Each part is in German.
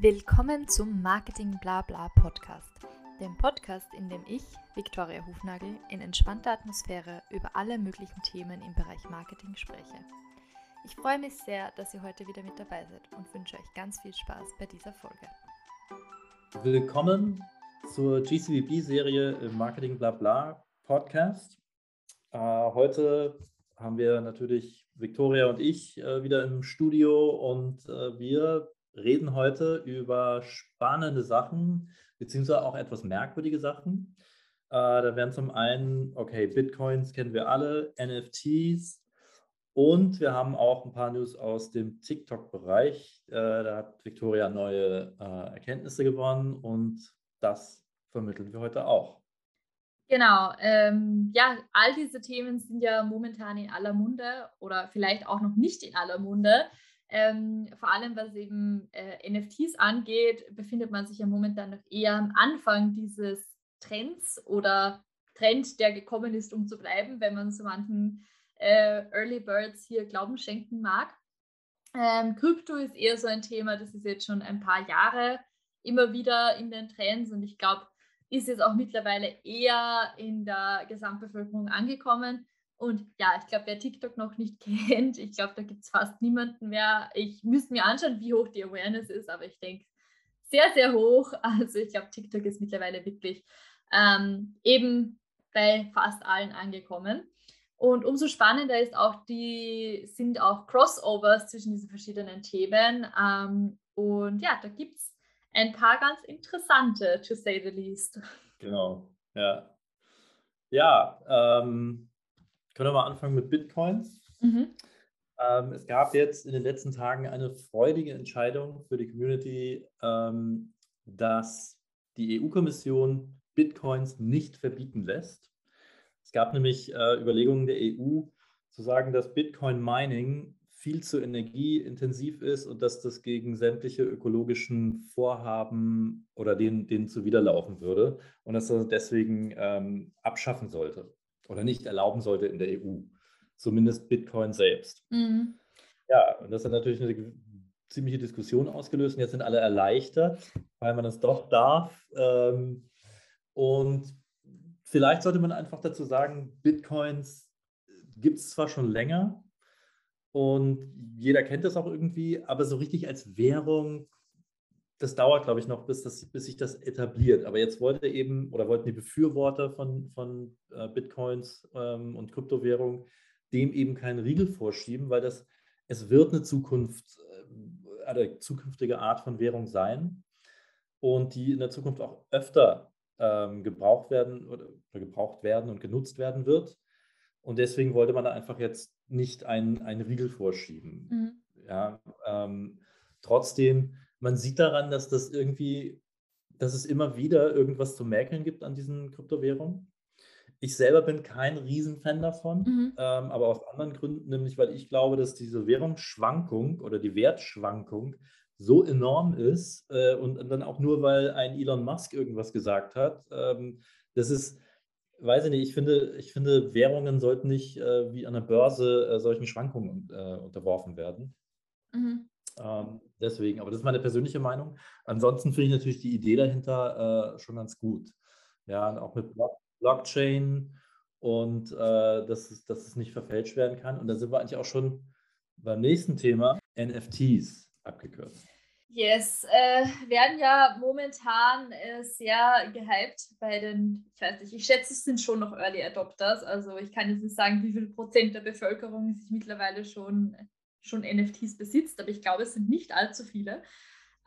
Willkommen zum Marketing Blabla Podcast, dem Podcast, in dem ich, Viktoria Hufnagel, in entspannter Atmosphäre über alle möglichen Themen im Bereich Marketing spreche. Ich freue mich sehr, dass ihr heute wieder mit dabei seid und wünsche euch ganz viel Spaß bei dieser Folge. Willkommen zur GCVB-Serie im Marketing Blabla Podcast. Äh, heute haben wir natürlich Viktoria und ich äh, wieder im Studio und äh, wir reden heute über spannende Sachen, beziehungsweise auch etwas merkwürdige Sachen. Äh, da wären zum einen, okay, Bitcoins kennen wir alle, NFTs und wir haben auch ein paar News aus dem TikTok-Bereich. Äh, da hat Victoria neue äh, Erkenntnisse gewonnen und das vermitteln wir heute auch. Genau, ähm, ja, all diese Themen sind ja momentan in aller Munde oder vielleicht auch noch nicht in aller Munde. Ähm, vor allem was eben äh, NFTs angeht, befindet man sich ja momentan noch eher am Anfang dieses Trends oder Trend, der gekommen ist, um zu bleiben, wenn man so manchen äh, Early Birds hier Glauben schenken mag. Ähm, Krypto ist eher so ein Thema, das ist jetzt schon ein paar Jahre immer wieder in den Trends und ich glaube, ist jetzt auch mittlerweile eher in der Gesamtbevölkerung angekommen. Und ja, ich glaube, wer TikTok noch nicht kennt, ich glaube, da gibt es fast niemanden mehr. Ich müsste mir anschauen, wie hoch die Awareness ist, aber ich denke, sehr, sehr hoch. Also ich glaube, TikTok ist mittlerweile wirklich ähm, eben bei fast allen angekommen. Und umso spannender ist auch die, sind auch Crossovers zwischen diesen verschiedenen Themen. Ähm, und ja, da gibt es ein paar ganz interessante, to say the least. Genau, ja. Ja, ähm, können wir mal anfangen mit Bitcoins? Mhm. Ähm, es gab jetzt in den letzten Tagen eine freudige Entscheidung für die Community, ähm, dass die EU-Kommission Bitcoins nicht verbieten lässt. Es gab nämlich äh, Überlegungen der EU zu sagen, dass Bitcoin-Mining viel zu energieintensiv ist und dass das gegen sämtliche ökologischen Vorhaben oder denen, denen zuwiderlaufen würde und dass er deswegen ähm, abschaffen sollte oder nicht erlauben sollte in der EU. Zumindest Bitcoin selbst. Mhm. Ja, und das hat natürlich eine ziemliche Diskussion ausgelöst. Und jetzt sind alle erleichtert, weil man es doch darf. Ähm, und vielleicht sollte man einfach dazu sagen, Bitcoins gibt es zwar schon länger und jeder kennt das auch irgendwie, aber so richtig als Währung das dauert, glaube ich, noch, bis, das, bis sich das etabliert. Aber jetzt wollte eben oder wollten die Befürworter von, von äh, Bitcoins ähm, und Kryptowährungen dem eben keinen Riegel vorschieben, weil das, es wird eine Zukunft, äh, eine zukünftige Art von Währung sein und die in der Zukunft auch öfter ähm, gebraucht werden oder, oder, gebraucht werden und genutzt werden wird. Und deswegen wollte man da einfach jetzt nicht einen, einen Riegel vorschieben. Mhm. Ja, ähm, trotzdem man sieht daran, dass das irgendwie, dass es immer wieder irgendwas zu mäkeln gibt an diesen Kryptowährungen. Ich selber bin kein Riesenfan davon, mhm. ähm, aber aus anderen Gründen, nämlich weil ich glaube, dass diese Währungsschwankung oder die Wertschwankung so enorm ist äh, und, und, dann auch nur, weil ein Elon Musk irgendwas gesagt hat. Ähm, das ist, weiß ich nicht, ich finde, ich finde Währungen sollten nicht äh, wie an der Börse äh, solchen Schwankungen äh, unterworfen werden. Mhm. Ähm, deswegen, aber das ist meine persönliche Meinung. Ansonsten finde ich natürlich die Idee dahinter äh, schon ganz gut. Ja, auch mit Blockchain und äh, dass, es, dass es nicht verfälscht werden kann. Und da sind wir eigentlich auch schon beim nächsten Thema, NFTs abgekürzt. Yes, äh, werden ja momentan äh, sehr gehypt bei den, ich weiß nicht, ich schätze, es sind schon noch Early Adopters. Also ich kann jetzt nicht sagen, wie viel Prozent der Bevölkerung sich mittlerweile schon schon NFTs besitzt, aber ich glaube, es sind nicht allzu viele.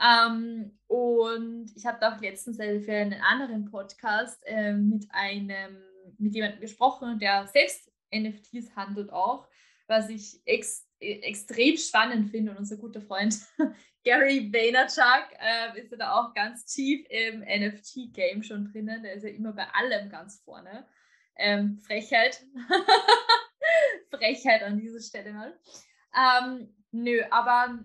Ähm, und ich habe auch letztens für einen anderen Podcast äh, mit einem, mit jemandem gesprochen, der selbst NFTs handelt auch, was ich ex extrem spannend finde. Und unser guter Freund Gary Vaynerchuk äh, ist ja da auch ganz tief im NFT-Game schon drinnen. Der ist ja immer bei allem ganz vorne. Ähm, Frechheit. Frechheit an dieser Stelle mal. Ähm, nö, aber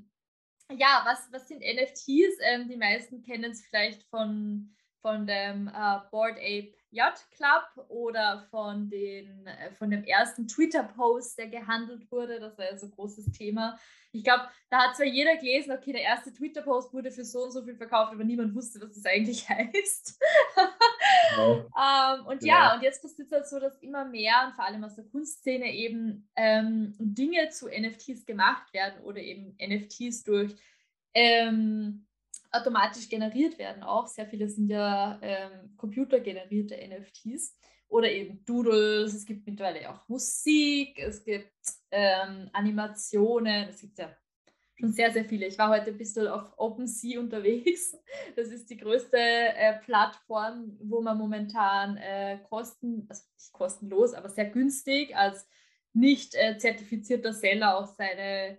ja, was, was sind NFTs? Ähm, die meisten kennen es vielleicht von von dem äh, Board Ape Yacht Club oder von, den, äh, von dem ersten Twitter-Post, der gehandelt wurde. Das war ja so ein großes Thema. Ich glaube, da hat zwar jeder gelesen, okay, der erste Twitter-Post wurde für so und so viel verkauft, aber niemand wusste, was das eigentlich heißt. Ja. ähm, und ja. ja. und jetzt passiert es halt so, dass immer mehr und vor allem aus der Kunstszene eben ähm, Dinge zu NFTs gemacht werden oder eben NFTs durch ähm, automatisch generiert werden auch. Sehr viele sind ja ähm, computergenerierte NFTs oder eben Doodles. Es gibt mittlerweile auch Musik, es gibt ähm, Animationen, es gibt ja schon sehr, sehr viele. Ich war heute ein bisschen auf OpenSea unterwegs. Das ist die größte äh, Plattform, wo man momentan äh, kosten, also nicht kostenlos, aber sehr günstig als nicht äh, zertifizierter Seller auch seine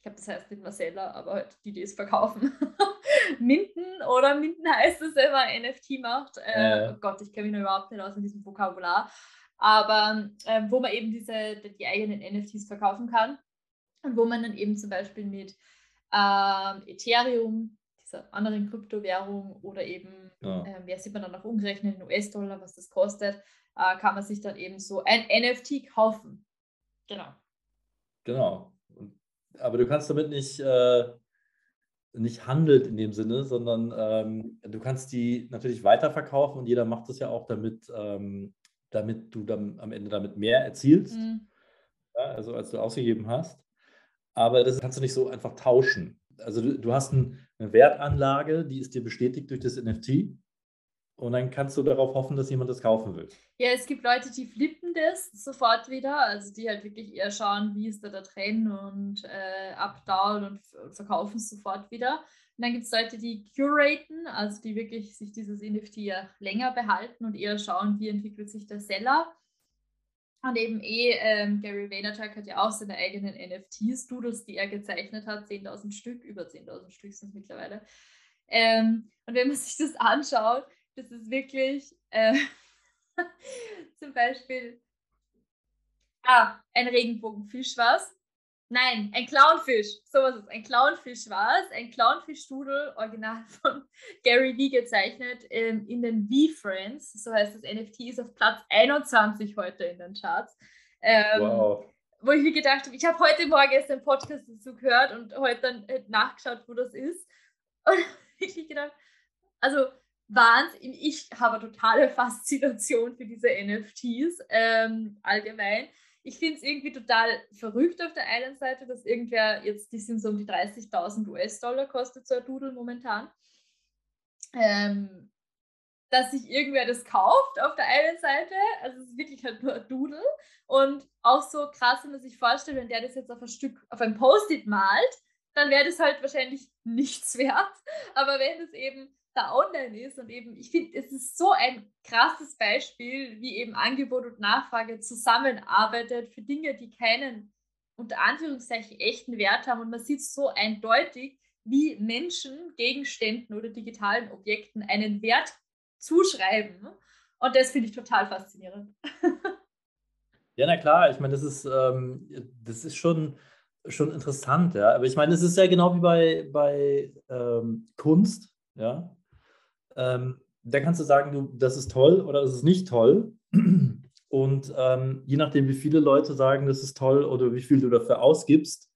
ich glaube, das heißt nicht Marcella, aber halt die, die es verkaufen. Minden oder Minden heißt es, wenn man NFT macht. Äh, äh. Oh Gott, ich kenne mich noch überhaupt nicht aus in diesem Vokabular. Aber äh, wo man eben diese, die eigenen NFTs verkaufen kann und wo man dann eben zum Beispiel mit ähm, Ethereum, dieser anderen Kryptowährung oder eben, ja. äh, wer sieht man dann auch umgerechnet in US-Dollar, was das kostet, äh, kann man sich dann eben so ein NFT kaufen. Genau. Genau aber du kannst damit nicht, äh, nicht handeln in dem Sinne, sondern ähm, du kannst die natürlich weiterverkaufen und jeder macht das ja auch, damit, ähm, damit du dann am Ende damit mehr erzielst, mhm. ja, also als du ausgegeben hast. Aber das kannst du nicht so einfach tauschen. Also du, du hast ein, eine Wertanlage, die ist dir bestätigt durch das NFT. Und dann kannst du darauf hoffen, dass jemand das kaufen will. Ja, es gibt Leute, die flippen das sofort wieder. Also die halt wirklich eher schauen, wie ist da der Trend und äh, updown und verkaufen es sofort wieder. Und dann gibt es Leute, die curaten, also die wirklich sich dieses NFT ja länger behalten und eher schauen, wie entwickelt sich der Seller. Und eben eh, ähm, Gary Vaynerchuk hat ja auch seine eigenen NFTs, Doodles, die er gezeichnet hat, 10.000 Stück, über 10.000 Stück sind es mittlerweile. Ähm, und wenn man sich das anschaut, das ist wirklich äh, zum Beispiel ah, ein Regenbogenfisch war es. Nein, ein Clownfisch. So was ist Ein Clownfisch war es. Ein Clownfisch-Studel, original von Gary Vee gezeichnet, ähm, in den V-Friends. So heißt das NFT, ist auf Platz 21 heute in den Charts. Ähm, wow. Wo ich mir gedacht habe, ich habe heute Morgen erst einen Podcast dazu gehört und heute dann äh, nachgeschaut, wo das ist. Und ich gedacht, also Wahnsinn. Ich habe totale Faszination für diese NFTs ähm, allgemein. Ich finde es irgendwie total verrückt auf der einen Seite, dass irgendwer jetzt, die sind so um die 30.000 US-Dollar kostet so ein Doodle momentan. Ähm, dass sich irgendwer das kauft auf der einen Seite, also es ist wirklich halt nur ein Doodle und auch so krass, wenn man sich vorstellt, wenn der das jetzt auf ein Stück, auf ein Post-it malt, dann wäre das halt wahrscheinlich nichts wert, aber wenn es eben da online ist. Und eben, ich finde, es ist so ein krasses Beispiel, wie eben Angebot und Nachfrage zusammenarbeitet für Dinge, die keinen unter Anführungszeichen echten Wert haben. Und man sieht so eindeutig, wie Menschen Gegenständen oder digitalen Objekten einen Wert zuschreiben. Und das finde ich total faszinierend. Ja, na klar, ich meine, das ist, ähm, das ist schon, schon interessant, ja. Aber ich meine, es ist ja genau wie bei, bei ähm, Kunst, ja. Ähm, da kannst du sagen, du, das ist toll oder das ist nicht toll. Und ähm, je nachdem, wie viele Leute sagen, das ist toll oder wie viel du dafür ausgibst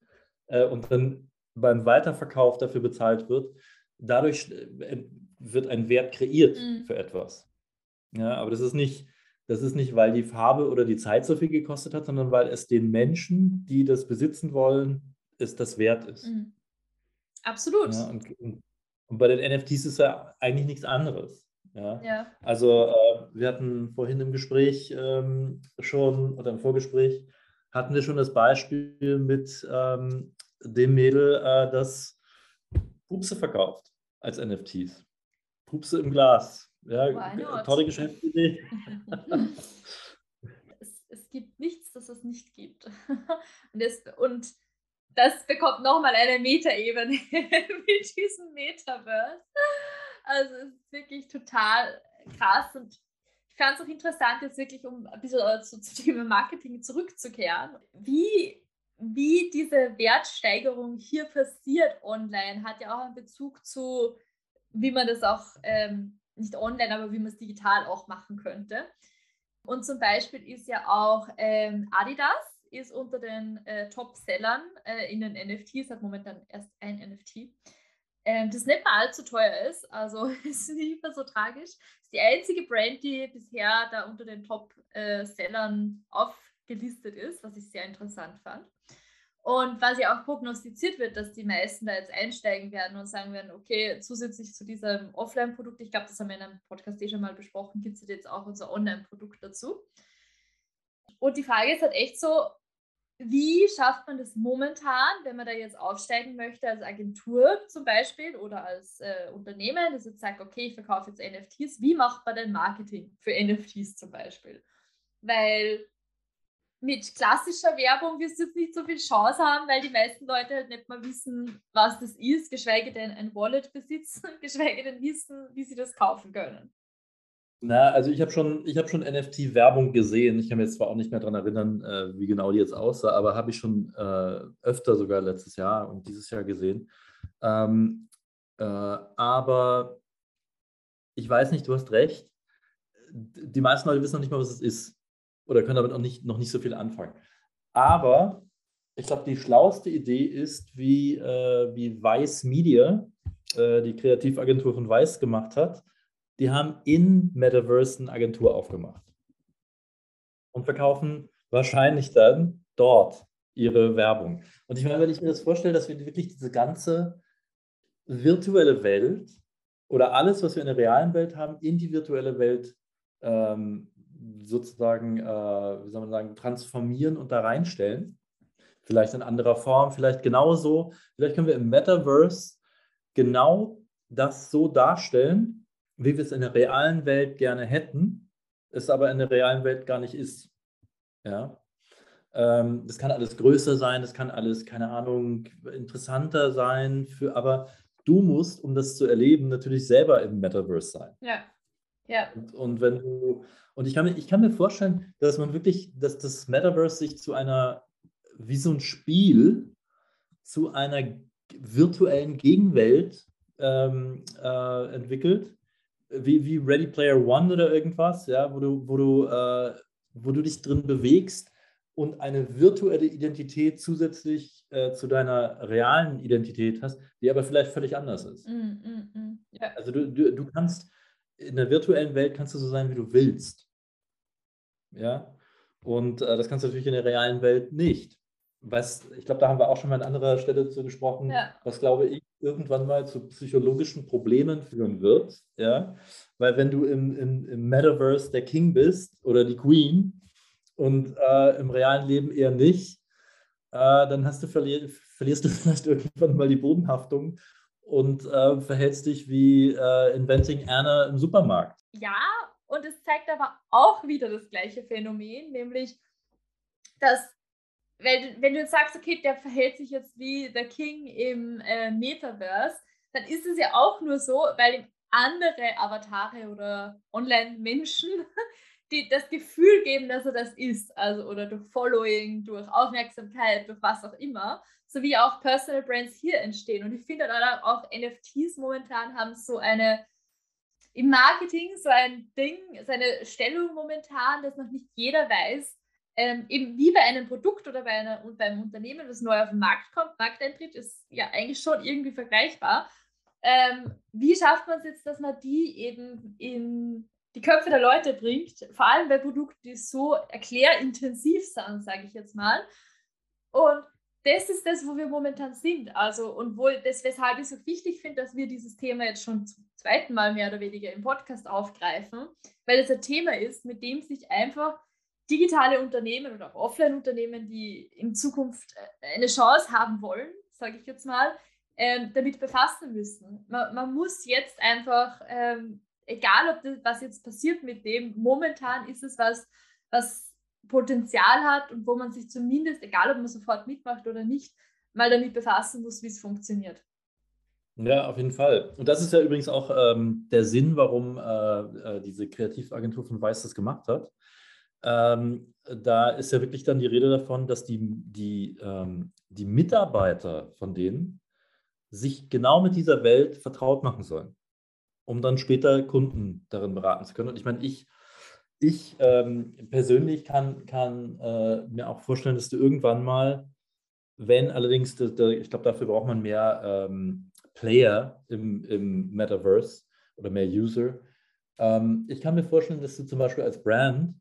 äh, und dann beim Weiterverkauf dafür bezahlt wird, dadurch äh, wird ein Wert kreiert mhm. für etwas. Ja, aber das ist nicht, das ist nicht, weil die Farbe oder die Zeit so viel gekostet hat, sondern weil es den Menschen, die das besitzen wollen, es das wert ist. Mhm. Absolut. Ja, und, und, und bei den NFTs ist ja eigentlich nichts anderes. Ja. ja. Also äh, wir hatten vorhin im Gespräch ähm, schon oder im Vorgespräch hatten wir schon das Beispiel mit ähm, dem Mädel, äh, das Pupse verkauft als NFTs. Pupse im Glas. Ja, tolle Geschäftsidee. es, es gibt nichts, das es nicht gibt. und, es, und das bekommt nochmal eine Metaebene mit diesem Metaverse. Also es ist wirklich total krass und ich fand es auch interessant, jetzt wirklich, um ein bisschen zu, zu Thema Marketing zurückzukehren, wie, wie diese Wertsteigerung hier passiert online, hat ja auch einen Bezug zu, wie man das auch ähm, nicht online, aber wie man es digital auch machen könnte. Und zum Beispiel ist ja auch ähm, Adidas ist unter den äh, Top-Sellern äh, in den NFTs, hat momentan erst ein NFT, äh, das nicht mal allzu teuer ist, also ist nicht mehr so tragisch. Ist die einzige Brand, die bisher da unter den Top-Sellern äh, aufgelistet ist, was ich sehr interessant fand. Und was ja auch prognostiziert wird, dass die meisten da jetzt einsteigen werden und sagen werden, okay, zusätzlich zu diesem Offline-Produkt, ich glaube, das haben wir in einem Podcast eh schon mal besprochen, gibt es jetzt auch unser Online-Produkt dazu. Und die Frage ist halt echt so, wie schafft man das momentan, wenn man da jetzt aufsteigen möchte als Agentur zum Beispiel oder als äh, Unternehmen, das jetzt sagt, okay, ich verkaufe jetzt NFTs, wie macht man denn Marketing für NFTs zum Beispiel? Weil mit klassischer Werbung wirst du jetzt nicht so viel Chance haben, weil die meisten Leute halt nicht mal wissen, was das ist, geschweige denn ein Wallet besitzen, geschweige denn wissen, wie sie das kaufen können. Na, also ich habe schon, hab schon NFT-Werbung gesehen. Ich kann mir jetzt zwar auch nicht mehr daran erinnern, äh, wie genau die jetzt aussah, aber habe ich schon äh, öfter sogar letztes Jahr und dieses Jahr gesehen. Ähm, äh, aber ich weiß nicht, du hast recht. Die meisten Leute wissen noch nicht mal, was es ist oder können damit noch nicht, noch nicht so viel anfangen. Aber ich glaube, die schlauste Idee ist, wie, äh, wie Weiß Media, äh, die Kreativagentur von Weiß, gemacht hat. Die haben in Metaverse eine Agentur aufgemacht und verkaufen wahrscheinlich dann dort ihre Werbung. Und ich meine, wenn ich mir das vorstelle, dass wir wirklich diese ganze virtuelle Welt oder alles, was wir in der realen Welt haben, in die virtuelle Welt ähm, sozusagen, äh, wie soll man sagen, transformieren und da reinstellen. Vielleicht in anderer Form, vielleicht genauso. Vielleicht können wir im Metaverse genau das so darstellen, wie wir es in der realen Welt gerne hätten, es aber in der realen Welt gar nicht ist. Ja. Ähm, das kann alles größer sein, das kann alles, keine Ahnung, interessanter sein, für, aber du musst, um das zu erleben, natürlich selber im Metaverse sein. Ja. Ja. Und, und wenn du, und ich kann, mir, ich kann mir vorstellen, dass man wirklich, dass das Metaverse sich zu einer, wie so ein Spiel, zu einer virtuellen Gegenwelt ähm, äh, entwickelt, wie, wie Ready Player One oder irgendwas, ja, wo du, wo du, äh, wo du dich drin bewegst und eine virtuelle Identität zusätzlich äh, zu deiner realen Identität hast, die aber vielleicht völlig anders ist. Mm, mm, mm. Ja. Also du, du, du kannst in der virtuellen Welt kannst du so sein, wie du willst. Ja. Und äh, das kannst du natürlich in der realen Welt nicht. Was, ich glaube, da haben wir auch schon mal an anderer Stelle zu gesprochen, ja. was glaube ich irgendwann mal zu psychologischen Problemen führen wird. Ja. Weil wenn du im, im, im Metaverse der King bist oder die Queen und äh, im realen Leben eher nicht, äh, dann hast du verlier, verlierst du vielleicht irgendwann mal die Bodenhaftung und äh, verhältst dich wie äh, Inventing Anna im Supermarkt. Ja, und es zeigt aber auch wieder das gleiche Phänomen, nämlich, dass, wenn, wenn du jetzt sagst, okay, der verhält sich jetzt wie der King im äh, Metaverse, dann ist es ja auch nur so, weil andere Avatare oder Online-Menschen die das Gefühl geben, dass er das ist, also oder durch Following, durch Aufmerksamkeit, durch was auch immer, sowie auch Personal Brands hier entstehen. Und ich finde auch NFTs momentan haben so eine im Marketing so ein Ding, seine Stellung momentan, dass noch nicht jeder weiß, ähm, eben wie bei einem Produkt oder bei einer, beim Unternehmen, das neu auf den Markt kommt, Markteintritt ist ja eigentlich schon irgendwie vergleichbar. Ähm, wie schafft man es jetzt, dass man die eben in die Köpfe der Leute bringt, vor allem bei Produkten, die so erklärintensiv sind, sage ich jetzt mal. Und das ist das, wo wir momentan sind. Also, und wo das, weshalb ich so wichtig finde, dass wir dieses Thema jetzt schon zum zweiten Mal mehr oder weniger im Podcast aufgreifen, weil es ein Thema ist, mit dem sich einfach digitale Unternehmen oder auch Offline-Unternehmen, die in Zukunft äh, eine Chance haben wollen, sage ich jetzt mal, ähm, damit befassen müssen. Man, man, muss jetzt einfach ähm, egal ob das, was jetzt passiert mit dem, momentan ist es was, was Potenzial hat und wo man sich zumindest, egal ob man sofort mitmacht oder nicht, mal damit befassen muss, wie es funktioniert. Ja, auf jeden Fall. Und das ist ja übrigens auch ähm, der Sinn, warum äh, äh, diese Kreativagentur von Weiß das gemacht hat. Ähm, da ist ja wirklich dann die Rede davon, dass die, die, ähm, die Mitarbeiter von denen sich genau mit dieser Welt vertraut machen sollen. um dann später Kunden darin beraten zu können. Und ich meine, ich, ich ähm, persönlich kann, kann äh, mir auch vorstellen, dass du irgendwann mal, wenn allerdings, das, das, ich glaube, dafür braucht man mehr ähm, Player im, im Metaverse oder mehr User. Ähm, ich kann mir vorstellen, dass du zum Beispiel als Brand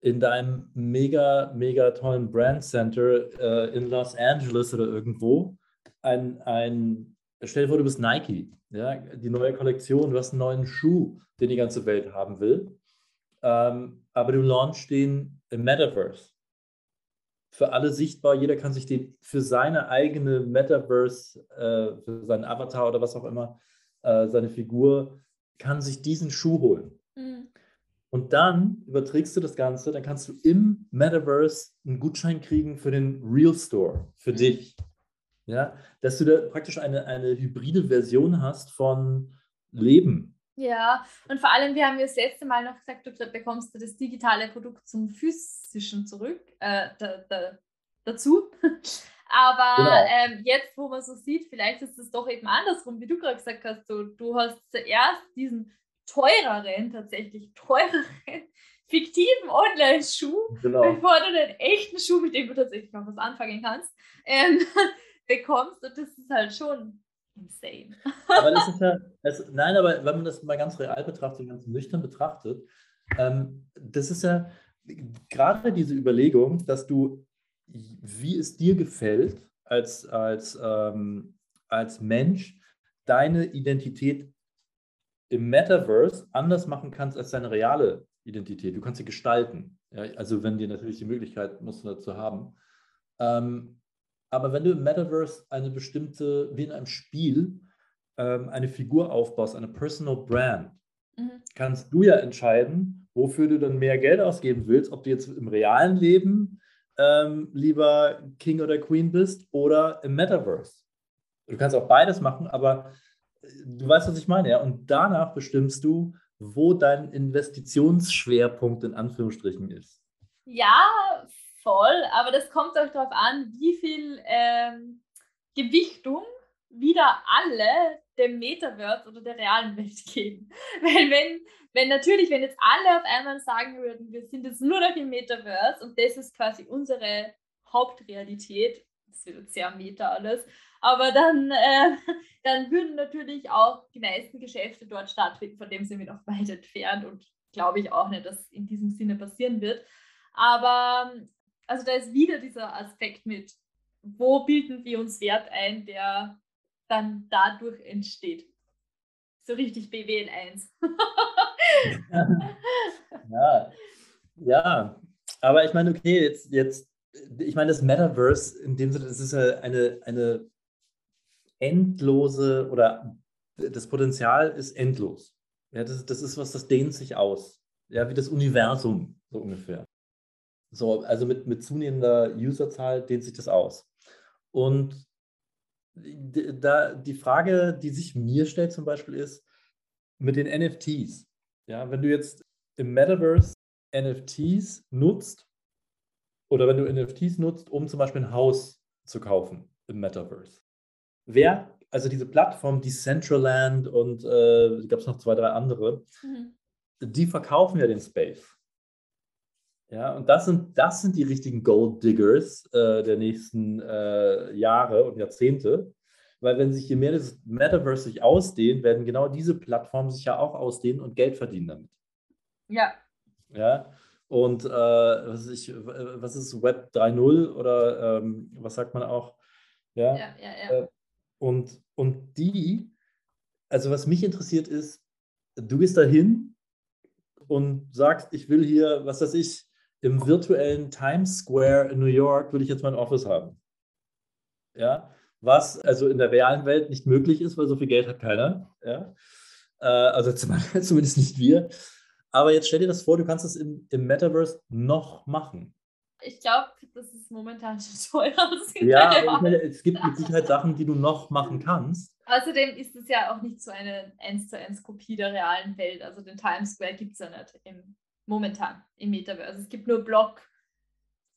in deinem mega, mega tollen Brand Center äh, in Los Angeles oder irgendwo ein, ein, stell dir vor, du bist Nike, ja, die neue Kollektion, du hast einen neuen Schuh, den die ganze Welt haben will, ähm, aber du launchst den im Metaverse. Für alle sichtbar, jeder kann sich den für seine eigene Metaverse, äh, für seinen Avatar oder was auch immer, äh, seine Figur, kann sich diesen Schuh holen. Und dann überträgst du das Ganze, dann kannst du im Metaverse einen Gutschein kriegen für den Real Store, für mhm. dich. Ja, dass du da praktisch eine, eine hybride Version hast von Leben. Ja, und vor allem, wir haben ja das letzte Mal noch gesagt, du bekommst das digitale Produkt zum physischen zurück, äh, da, da, dazu. Aber genau. ähm, jetzt, wo man so sieht, vielleicht ist es doch eben andersrum, wie du gerade gesagt hast, du, du hast zuerst diesen teureren, tatsächlich teureren, fiktiven Online-Schuh, genau. bevor du den echten Schuh, mit dem du tatsächlich noch was anfangen kannst, ähm, bekommst. Und das ist halt schon insane. Aber das ist ja, das, nein, aber wenn man das mal ganz real betrachtet, ganz nüchtern betrachtet, ähm, das ist ja gerade diese Überlegung, dass du, wie es dir gefällt, als, als, ähm, als Mensch, deine Identität im Metaverse anders machen kannst als deine reale Identität. Du kannst sie gestalten. Ja? Also wenn dir natürlich die Möglichkeit musst du dazu haben. Ähm, aber wenn du im Metaverse eine bestimmte, wie in einem Spiel, ähm, eine Figur aufbaust, eine Personal Brand, mhm. kannst du ja entscheiden, wofür du dann mehr Geld ausgeben willst, ob du jetzt im realen Leben ähm, lieber King oder Queen bist oder im Metaverse. Du kannst auch beides machen, aber du weißt, was ich meine, ja. Und danach bestimmst du, wo dein Investitionsschwerpunkt in Anführungsstrichen ist. Ja, voll, aber das kommt auch darauf an, wie viel ähm, Gewichtung wieder alle dem Metaverse oder der realen Welt geben. Weil wenn, wenn natürlich, wenn jetzt alle auf einmal sagen würden, wir sind jetzt nur noch im Metaverse und das ist quasi unsere Hauptrealität, das wird sehr meta alles, aber dann, äh, dann würden natürlich auch die meisten Geschäfte dort stattfinden, von dem sind wir noch weit entfernt und glaube ich auch nicht, dass in diesem Sinne passieren wird. Aber also da ist wieder dieser Aspekt mit, wo bilden wir uns Wert ein, der dann dadurch entsteht. So richtig BWL 1. ja, ja, aber ich meine, okay, jetzt, jetzt, ich meine, das Metaverse in dem Sinne, das ist ja eine, eine endlose oder das Potenzial ist endlos. Ja, das, das ist was, das dehnt sich aus. Ja, wie das Universum, so ungefähr. So, also mit, mit zunehmender Userzahl dehnt sich das aus. Und da die Frage, die sich mir stellt zum Beispiel ist, mit den NFTs. Ja, wenn du jetzt im Metaverse NFTs nutzt oder wenn du NFTs nutzt, um zum Beispiel ein Haus zu kaufen im Metaverse, wer, also diese Plattform, Decentraland und äh, gab es noch zwei, drei andere, mhm. die verkaufen ja den Space. Ja, und das sind, das sind die richtigen Gold Diggers äh, der nächsten äh, Jahre und Jahrzehnte. Weil wenn sich je mehr das Metaverse sich ausdehnt, werden genau diese Plattformen sich ja auch ausdehnen und Geld verdienen damit. Ja. Ja. Und äh, was, ist, was ist Web 3.0 oder ähm, was sagt man auch? Ja, ja, ja. ja. Und, und die, also was mich interessiert ist, du gehst da hin und sagst, ich will hier, was weiß ich, im virtuellen Times Square in New York will ich jetzt mein Office haben. Ja, was also in der realen Welt nicht möglich ist, weil so viel Geld hat keiner. Ja, äh, also zumindest nicht wir. Aber jetzt stell dir das vor, du kannst es im, im Metaverse noch machen. Ich glaube, das ist momentan schon teuer. Ja, aber meine, es gibt mit Sicherheit Sachen, die du noch machen kannst. Außerdem ist es ja auch nicht so eine 1 zu 1 Kopie der realen Welt. Also den Times Square gibt es ja nicht im, momentan im Metaverse. Es gibt nur Block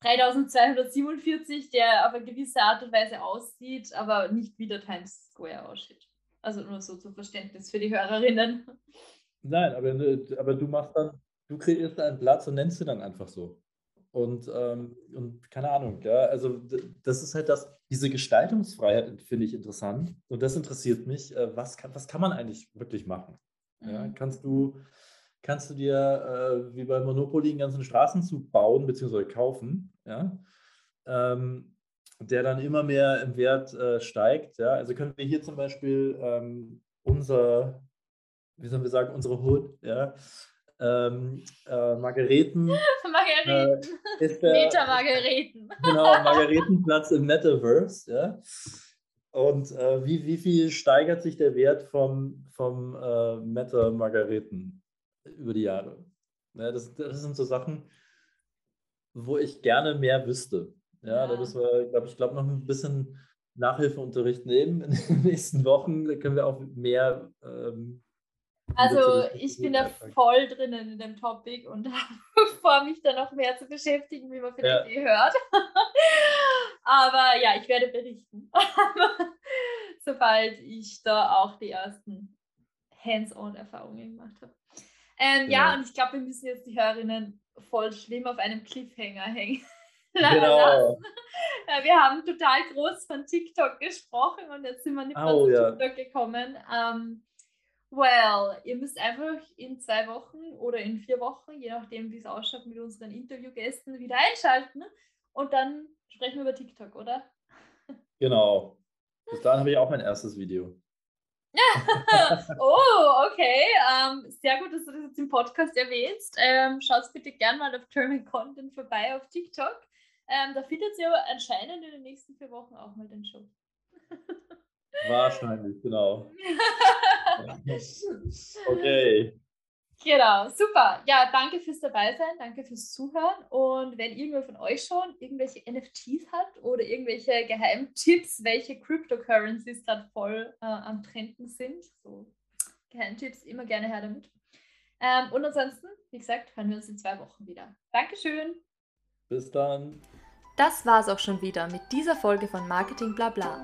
3247, der auf eine gewisse Art und Weise aussieht, aber nicht wie der Times Square aussieht. Also nur so zum Verständnis für die Hörerinnen. Nein, aber, aber du machst dann, du kreierst einen Platz und nennst ihn dann einfach so. Und, ähm, und keine Ahnung, ja, also das ist halt das, diese Gestaltungsfreiheit finde ich interessant und das interessiert mich. Äh, was, kann, was kann man eigentlich wirklich machen? Ja, mhm. kannst du, kannst du dir äh, wie bei Monopoly einen ganzen Straßenzug bauen bzw. kaufen, ja, ähm, der dann immer mehr im Wert äh, steigt. Ja? Also können wir hier zum Beispiel ähm, unser, wie sollen wir sagen, unsere Hood, ja, ähm, äh, Margareten. Margareten. Äh, Meta-Margareten. Genau, Margaretenplatz im Metaverse. Ja? Und äh, wie, wie viel steigert sich der Wert vom, vom äh, Meta-Margareten über die Jahre? Ja, das, das sind so Sachen, wo ich gerne mehr wüsste. Ja, ja. da müssen wir, glaube ich, glaube noch ein bisschen Nachhilfeunterricht nehmen in den nächsten Wochen. Da können wir auch mehr ähm, also ich bin da voll drinnen in dem Topic und vor mich da noch mehr zu beschäftigen, wie man vielleicht ja. eh hört. Aber ja, ich werde berichten, sobald ich da auch die ersten Hands-on-Erfahrungen gemacht habe. Ähm, ja. ja, und ich glaube, wir müssen jetzt die Hörerinnen voll schlimm auf einem Cliffhanger hängen. Genau. Wir haben total groß von TikTok gesprochen und jetzt sind wir nicht mehr oh, zu ja. TikTok gekommen. Ähm, Well, ihr müsst einfach in zwei Wochen oder in vier Wochen, je nachdem, wie es ausschaut, mit unseren Interviewgästen wieder einschalten und dann sprechen wir über TikTok, oder? Genau. Bis dahin habe ich auch mein erstes Video. oh, okay. Ähm, sehr gut, dass du das jetzt im Podcast erwähnst. Ähm, Schaut bitte gerne mal auf German Content vorbei auf TikTok. Ähm, da findet ihr aber anscheinend in den nächsten vier Wochen auch mal den Show. Wahrscheinlich, genau. okay. Genau, super. Ja, danke fürs Dabeisein, danke fürs Zuhören. Und wenn irgendwer von euch schon irgendwelche NFTs hat oder irgendwelche Geheimtipps, welche Cryptocurrencies gerade voll äh, am Trenden sind, so Geheimtipps, immer gerne her damit. Ähm, und ansonsten, wie gesagt, hören wir uns in zwei Wochen wieder. Dankeschön. Bis dann. Das war's auch schon wieder mit dieser Folge von Marketing Blabla.